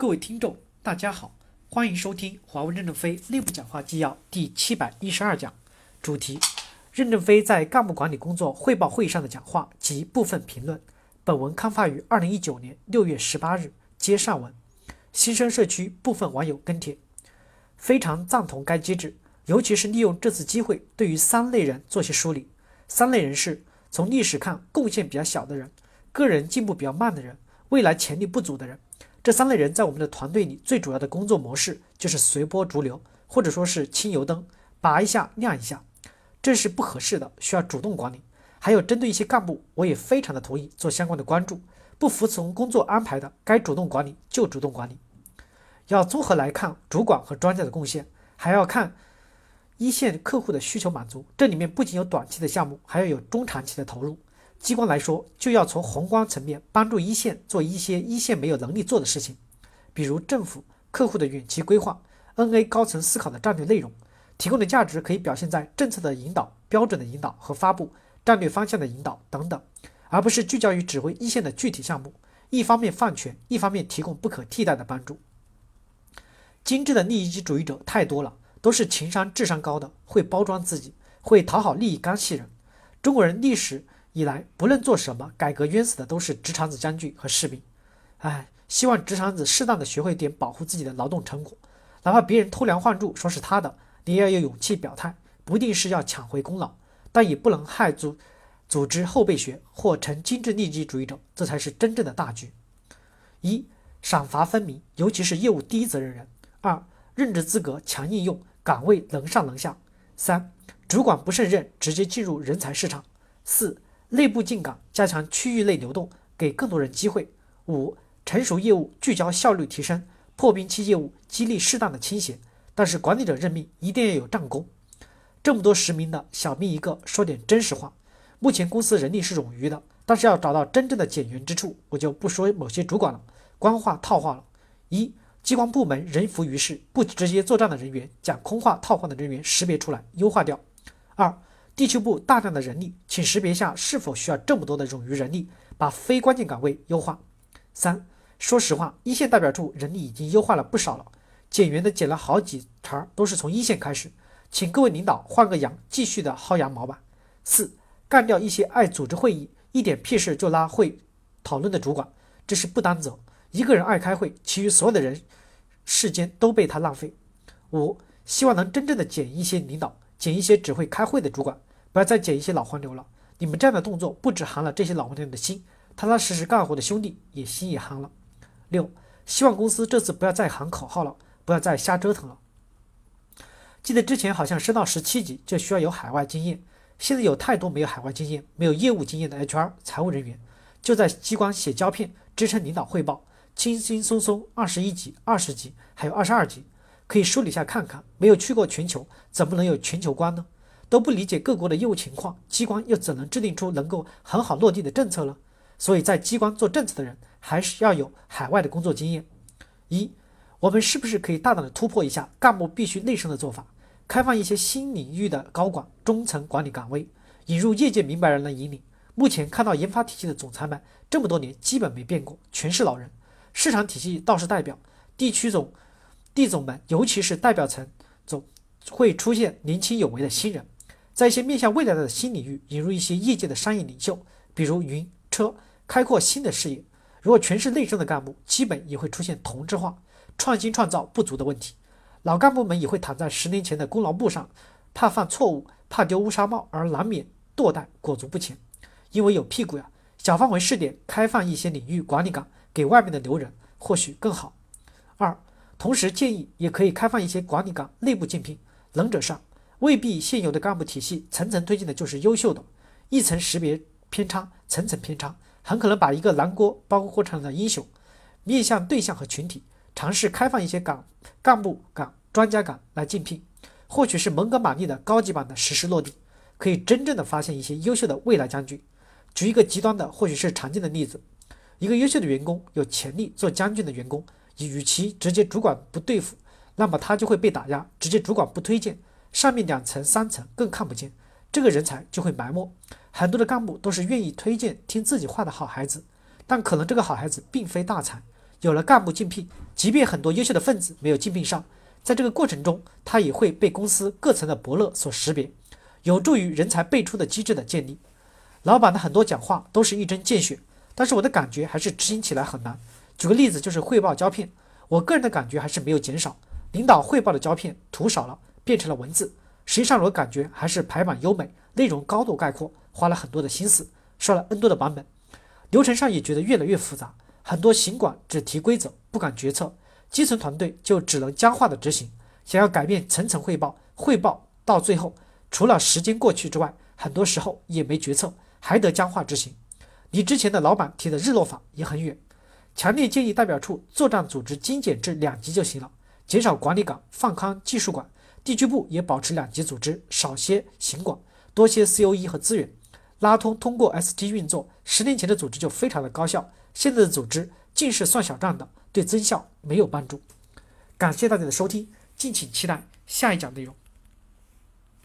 各位听众，大家好，欢迎收听华为任正非内部讲话纪要第七百一十二讲，主题：任正非在干部管理工作汇报会议上的讲话及部分评论。本文刊发于二零一九年六月十八日，接上文。新生社区部分网友跟帖，非常赞同该机制，尤其是利用这次机会，对于三类人做些梳理。三类人是：从历史看贡献比较小的人，个人进步比较慢的人，未来潜力不足的人。这三类人在我们的团队里最主要的工作模式就是随波逐流，或者说是清油灯，拔一下亮一下，这是不合适的，需要主动管理。还有针对一些干部，我也非常的同意做相关的关注，不服从工作安排的，该主动管理就主动管理。要综合来看主管和专家的贡献，还要看一线客户的需求满足。这里面不仅有短期的项目，还要有中长期的投入。机关来说，就要从宏观层面帮助一线做一些一线没有能力做的事情，比如政府、客户的远期规划、NA 高层思考的战略内容，提供的价值可以表现在政策的引导、标准的引导和发布、战略方向的引导等等，而不是聚焦于指挥一线的具体项目，一方面放权，一方面提供不可替代的帮助。精致的利益主义者太多了，都是情商、智商高的，会包装自己，会讨好利益关系人。中国人历史。以来，不论做什么，改革冤死的都是直肠子将军和士兵。哎，希望直肠子适当的学会点保护自己的劳动成果，哪怕别人偷梁换柱说是他的，你也要有勇气表态，不一定是要抢回功劳，但也不能害组组织后备学或成精致利己主义者，这才是真正的大局。一，赏罚分明，尤其是业务第一责任人。二，任职资格强应用，岗位能上能下。三，主管不胜任，直接进入人才市场。四。内部进岗，加强区域内流动，给更多人机会。五、成熟业务聚焦效率提升，破冰期业务激励适当的倾斜。但是管理者任命一定要有战功。这么多实名的小命一个，说点真实话。目前公司人力是冗余的，但是要找到真正的减员之处，我就不说某些主管了，官话套话了。一、机关部门人浮于事，不直接作战的人员，讲空话套话的人员识别出来，优化掉。二、地区部大量的人力，请识别下是否需要这么多的冗余人力，把非关键岗位优化。三，说实话，一线代表处人力已经优化了不少了，减员的减了好几茬，都是从一线开始，请各位领导换个羊，继续的薅羊毛吧。四，干掉一些爱组织会议，一点屁事就拉会讨论的主管，这是不担责。一个人爱开会，其余所有的人世间都被他浪费。五，希望能真正的减一些领导，减一些只会开会的主管。不要再捡一些老黄牛了，你们这样的动作不止寒了这些老黄牛的心，踏踏实实干活的兄弟也心也寒了。六，希望公司这次不要再喊口号了，不要再瞎折腾了。记得之前好像升到十七级就需要有海外经验，现在有太多没有海外经验、没有业务经验的 HR 财务人员，就在机关写胶片支撑领导汇报，轻轻松松二十一级、二十级，还有二十二级，可以梳理一下看看。没有去过全球，怎么能有全球观呢？都不理解各国的业务情况，机关又怎能制定出能够很好落地的政策呢？所以在机关做政策的人，还是要有海外的工作经验。一，我们是不是可以大胆的突破一下干部必须内升的做法，开放一些新领域的高管、中层管理岗位，引入业界明白人来引领？目前看到研发体系的总裁们这么多年基本没变过，全是老人。市场体系倒是代表，地区总、地总们，尤其是代表层总，会出现年轻有为的新人。在一些面向未来的新领域引入一些业界的商业领袖，比如云车，开阔新的视野。如果全是内生的干部，基本也会出现同质化、创新创造不足的问题。老干部们也会躺在十年前的功劳簿上，怕犯错误，怕丢乌纱帽，而难免堕代，裹足不前。因为有屁股呀，小范围试点，开放一些领域管理岗给外面的留人，或许更好。二，同时建议也可以开放一些管理岗内部竞聘，能者上。未必现有的干部体系层层推进的就是优秀的，一层识别偏差，层层偏差，很可能把一个南锅包锅成了英雄。面向对象和群体，尝试开放一些岗干部岗、专家岗来竞聘，或许是蒙哥马利的高级版的实施落地，可以真正的发现一些优秀的未来将军。举一个极端的，或许是常见的例子：一个优秀的员工有潜力做将军的员工，与其直接主管不对付，那么他就会被打压；直接主管不推荐。上面两层、三层更看不见，这个人才就会埋没。很多的干部都是愿意推荐听自己话的好孩子，但可能这个好孩子并非大才。有了干部竞聘，即便很多优秀的分子没有竞聘上，在这个过程中，他也会被公司各层的伯乐所识别，有助于人才辈出的机制的建立。老板的很多讲话都是一针见血，但是我的感觉还是执行起来很难。举个例子，就是汇报胶片，我个人的感觉还是没有减少。领导汇报的胶片图少了，变成了文字。实际上，我感觉还是排版优美，内容高度概括，花了很多的心思，刷了 N 多的版本。流程上也觉得越来越复杂，很多行管只提规则，不敢决策，基层团队就只能僵化的执行。想要改变层层汇报，汇报到最后，除了时间过去之外，很多时候也没决策，还得僵化执行。离之前的老板提的日落法也很远。强烈建议代表处作战组织精简至两级就行了。减少管理岗，放宽技术管，地区部也保持两级组织，少些行管，多些 COE 和资源，拉通通过 ST 运作。十年前的组织就非常的高效，现在的组织尽是算小账的，对增效没有帮助。感谢大家的收听，敬请期待下一讲内容。